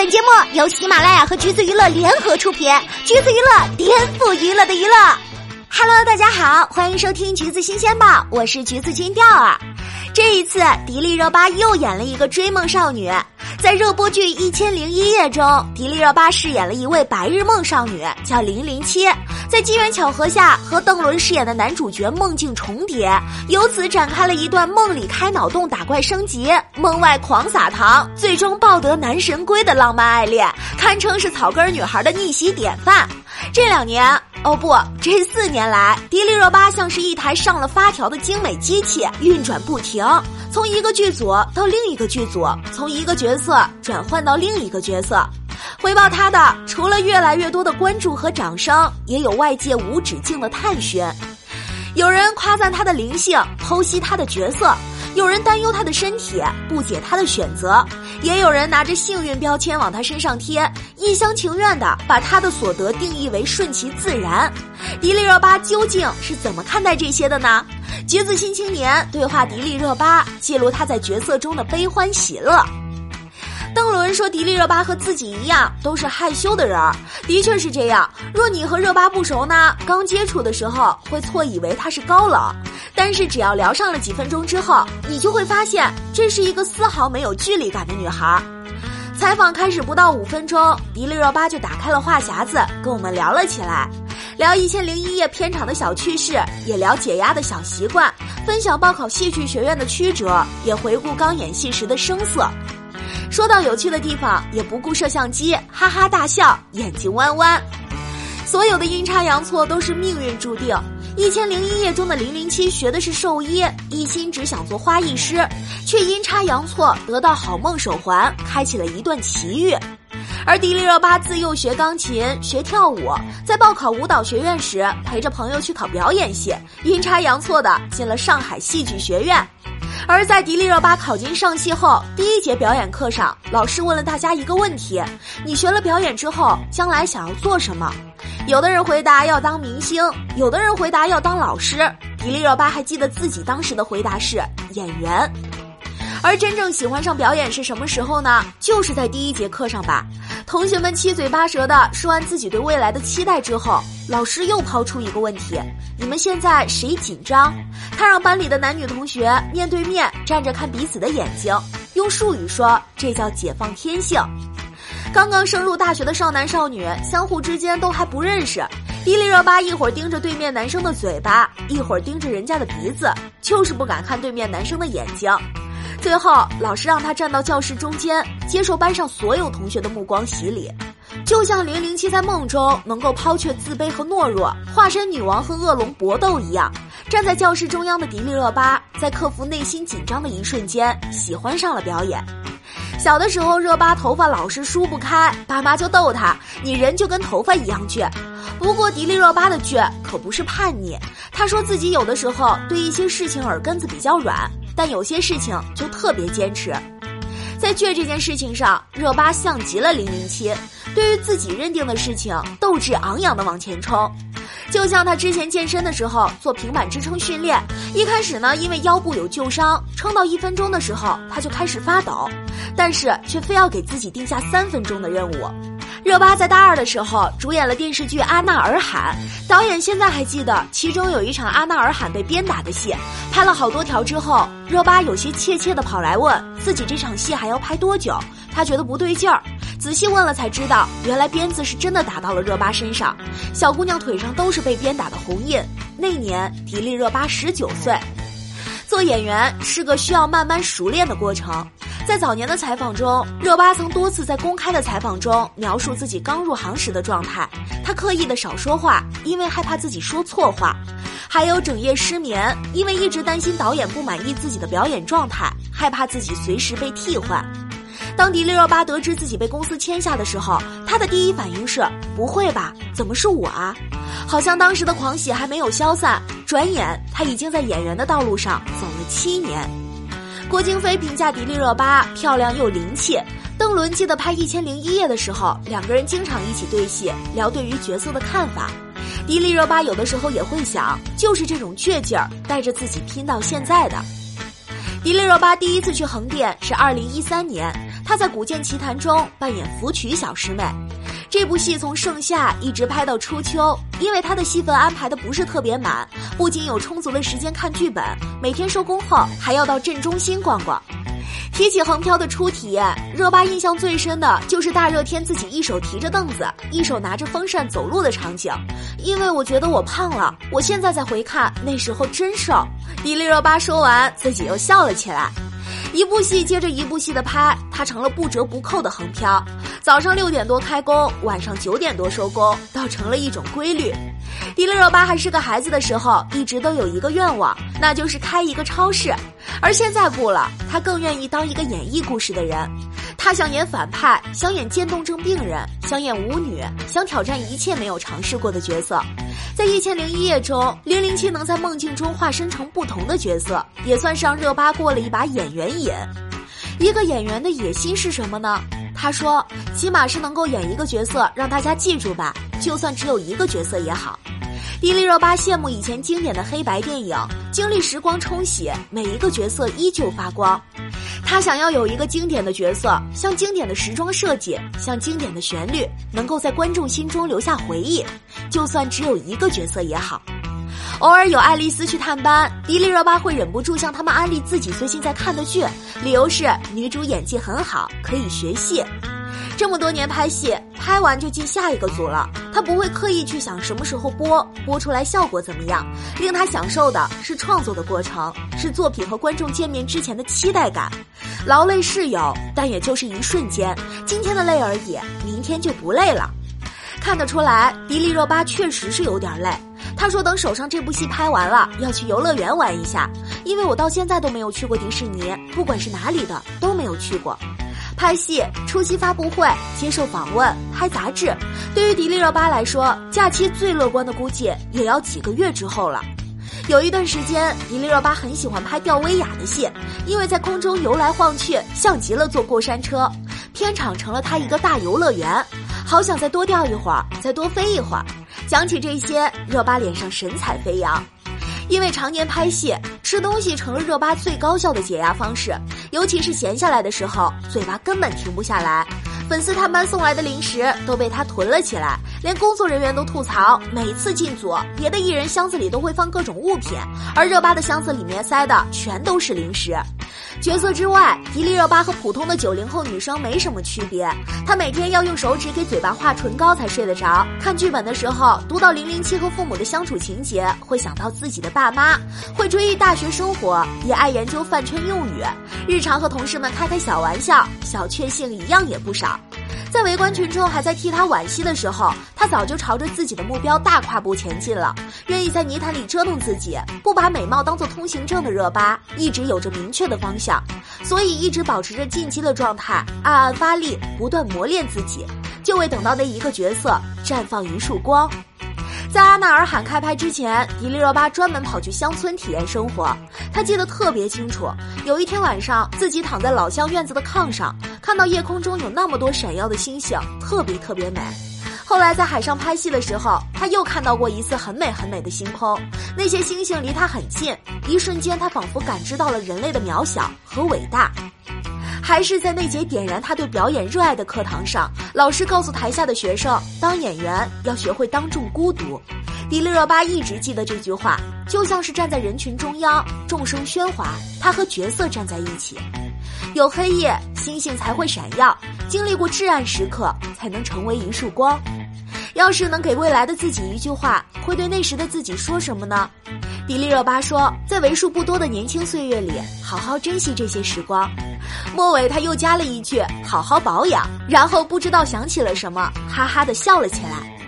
本节目由喜马拉雅和橘子娱乐联合出品，橘子娱乐颠覆娱乐的娱乐。Hello，大家好，欢迎收听橘子新鲜报，我是橘子君钓儿。这一次，迪丽热巴又演了一个追梦少女。在热播剧《一千零一夜》中，迪丽热巴饰演了一位白日梦少女，叫零零七。在机缘巧合下，和邓伦饰演的男主角梦境重叠，由此展开了一段梦里开脑洞打怪升级，梦外狂撒糖，最终抱得男神归的浪漫爱恋，堪称是草根女孩的逆袭典范。这两年，哦不，这四年来，迪丽热巴像是一台上了发条的精美机器，运转不停。从一个剧组到另一个剧组，从一个角色转换到另一个角色，回报他的除了越来越多的关注和掌声，也有外界无止境的探寻。有人夸赞他的灵性，剖析他的角色；有人担忧他的身体，不解他的选择；也有人拿着幸运标签往他身上贴，一厢情愿的把他的所得定义为顺其自然。迪丽热巴究竟是怎么看待这些的呢？橘子新青年对话迪丽热巴，记录他在角色中的悲欢喜乐。邓伦说：“迪丽热巴和自己一样，都是害羞的人儿，的确是这样。若你和热巴不熟呢，刚接触的时候会错以为她是高冷，但是只要聊上了几分钟之后，你就会发现这是一个丝毫没有距离感的女孩。”采访开始不到五分钟，迪丽热巴就打开了话匣子，跟我们聊了起来。聊《一千零一夜》片场的小趣事，也聊解压的小习惯，分享报考戏剧学院的曲折，也回顾刚演戏时的生涩。说到有趣的地方，也不顾摄像机，哈哈大笑，眼睛弯弯。所有的阴差阳错都是命运注定。《一千零一夜》中的零零七学的是兽医，一心只想做花艺师，却阴差阳错得到好梦手环，开启了一段奇遇。而迪丽热巴自幼学钢琴、学跳舞，在报考舞蹈学院时，陪着朋友去考表演系，阴差阳错的进了上海戏剧学院。而在迪丽热巴考进上戏后，第一节表演课上，老师问了大家一个问题：你学了表演之后，将来想要做什么？有的人回答要当明星，有的人回答要当老师。迪丽热巴还记得自己当时的回答是演员。而真正喜欢上表演是什么时候呢？就是在第一节课上吧。同学们七嘴八舌的说完自己对未来的期待之后，老师又抛出一个问题：你们现在谁紧张？他让班里的男女同学面对面站着看彼此的眼睛，用术语说这叫解放天性。刚刚升入大学的少男少女相互之间都还不认识，迪丽热巴一会儿盯着对面男生的嘴巴，一会儿盯着人家的鼻子，就是不敢看对面男生的眼睛。最后，老师让他站到教室中间，接受班上所有同学的目光洗礼，就像零零七在梦中能够抛却自卑和懦弱，化身女王和恶龙搏斗一样。站在教室中央的迪丽热巴，在克服内心紧张的一瞬间，喜欢上了表演。小的时候，热巴头发老是梳不开，爸妈就逗她：“你人就跟头发一样倔。”不过，迪丽热巴的倔可不是叛逆，她说自己有的时候对一些事情耳根子比较软。但有些事情就特别坚持，在倔这件事情上，热巴像极了零零七。对于自己认定的事情，斗志昂扬的往前冲。就像他之前健身的时候做平板支撑训练，一开始呢，因为腰部有旧伤，撑到一分钟的时候他就开始发抖，但是却非要给自己定下三分钟的任务。热巴在大二的时候主演了电视剧《阿纳尔罕》，导演现在还记得其中有一场阿纳尔罕被鞭打的戏，拍了好多条之后，热巴有些怯怯的跑来问自己这场戏还要拍多久，他觉得不对劲儿，仔细问了才知道，原来鞭子是真的打到了热巴身上，小姑娘腿上都是被鞭打的红印。那年迪丽热巴十九岁，做演员是个需要慢慢熟练的过程。在早年的采访中，热巴曾多次在公开的采访中描述自己刚入行时的状态。她刻意的少说话，因为害怕自己说错话；还有整夜失眠，因为一直担心导演不满意自己的表演状态，害怕自己随时被替换。当迪丽热巴得知自己被公司签下的时候，她的第一反应是：不会吧？怎么是我啊？好像当时的狂喜还没有消散，转眼她已经在演员的道路上走了七年。郭京飞评价迪丽热巴漂亮又灵气。邓伦记得拍《一千零一夜》的时候，两个人经常一起对戏，聊对于角色的看法。迪丽热巴有的时候也会想，就是这种倔劲儿带着自己拼到现在的。迪丽热巴第一次去横店是二零一三年。她在《古剑奇谭》中扮演芙蕖小师妹。这部戏从盛夏一直拍到初秋，因为他的戏份安排的不是特别满，不仅有充足的时间看剧本，每天收工后还要到镇中心逛逛。提起横漂的初体验，热巴印象最深的就是大热天自己一手提着凳子，一手拿着风扇走路的场景。因为我觉得我胖了，我现在再回看那时候真瘦。迪丽热巴说完，自己又笑了起来。一部戏接着一部戏的拍，他成了不折不扣的横漂。早上六点多开工，晚上九点多收工，倒成了一种规律。迪丽热巴还是个孩子的时候，一直都有一个愿望，那就是开一个超市。而现在不了，她更愿意当一个演绎故事的人。他想演反派，想演渐冻症病人，想演舞女，想挑战一切没有尝试过的角色。在《一千零一夜》中，零零七能在梦境中化身成不同的角色，也算是让热巴过了一把演员瘾。一个演员的野心是什么呢？他说：“起码是能够演一个角色让大家记住吧，就算只有一个角色也好。”迪丽热巴羡慕以前经典的黑白电影，经历时光冲洗，每一个角色依旧发光。他想要有一个经典的角色，像经典的时装设计，像经典的旋律，能够在观众心中留下回忆，就算只有一个角色也好。偶尔有爱丽丝去探班，迪丽热巴会忍不住向他们安利自己最近在看的剧，理由是女主演技很好，可以学戏。这么多年拍戏，拍完就进下一个组了。他不会刻意去想什么时候播，播出来效果怎么样。令他享受的是创作的过程，是作品和观众见面之前的期待感。劳累是有，但也就是一瞬间，今天的累而已，明天就不累了。看得出来，迪丽热巴确实是有点累。他说等手上这部戏拍完了，要去游乐园玩一下，因为我到现在都没有去过迪士尼，不管是哪里的都没有去过。拍戏、出席发布会、接受访问、拍杂志，对于迪丽热巴来说，假期最乐观的估计也要几个月之后了。有一段时间，迪丽热巴很喜欢拍吊威亚的戏，因为在空中游来晃去，像极了坐过山车。片场成了她一个大游乐园，好想再多吊一会儿，再多飞一会儿。讲起这些，热巴脸上神采飞扬。因为常年拍戏，吃东西成了热巴最高效的解压方式。尤其是闲下来的时候，嘴巴根本停不下来。粉丝探班送来的零食都被他囤了起来，连工作人员都吐槽，每次进组，别的艺人箱子里都会放各种物品，而热巴的箱子里面塞的全都是零食。角色之外，迪丽热巴和普通的九零后女生没什么区别。她每天要用手指给嘴巴画唇膏才睡得着。看剧本的时候，读到零零七和父母的相处情节，会想到自己的爸妈。会追忆大学生活，也爱研究饭圈用语。日常和同事们开开小玩笑，小确幸一样也不少。在围观群众还在替他惋惜的时候，他早就朝着自己的目标大跨步前进了。愿意在泥潭里折腾自己，不把美貌当做通行证的热巴，一直有着明确的方向，所以一直保持着进击的状态，暗暗发力，不断磨练自己，就为等到那一个角色绽放一束光。在阿纳尔罕开拍之前，迪丽热巴专门跑去乡村体验生活。她记得特别清楚，有一天晚上，自己躺在老乡院子的炕上，看到夜空中有那么多闪耀的星星，特别特别美。后来在海上拍戏的时候，她又看到过一次很美很美的星空，那些星星离她很近，一瞬间她仿佛感知到了人类的渺小和伟大。还是在那节点燃他对表演热爱的课堂上，老师告诉台下的学生，当演员要学会当众孤独。迪丽热巴一直记得这句话，就像是站在人群中央，众生喧哗，她和角色站在一起。有黑夜，星星才会闪耀；经历过至暗时刻，才能成为一束光。要是能给未来的自己一句话，会对那时的自己说什么呢？迪丽热巴说，在为数不多的年轻岁月里，好好珍惜这些时光。末尾，他又加了一句：“好好保养。”然后不知道想起了什么，哈哈的笑了起来。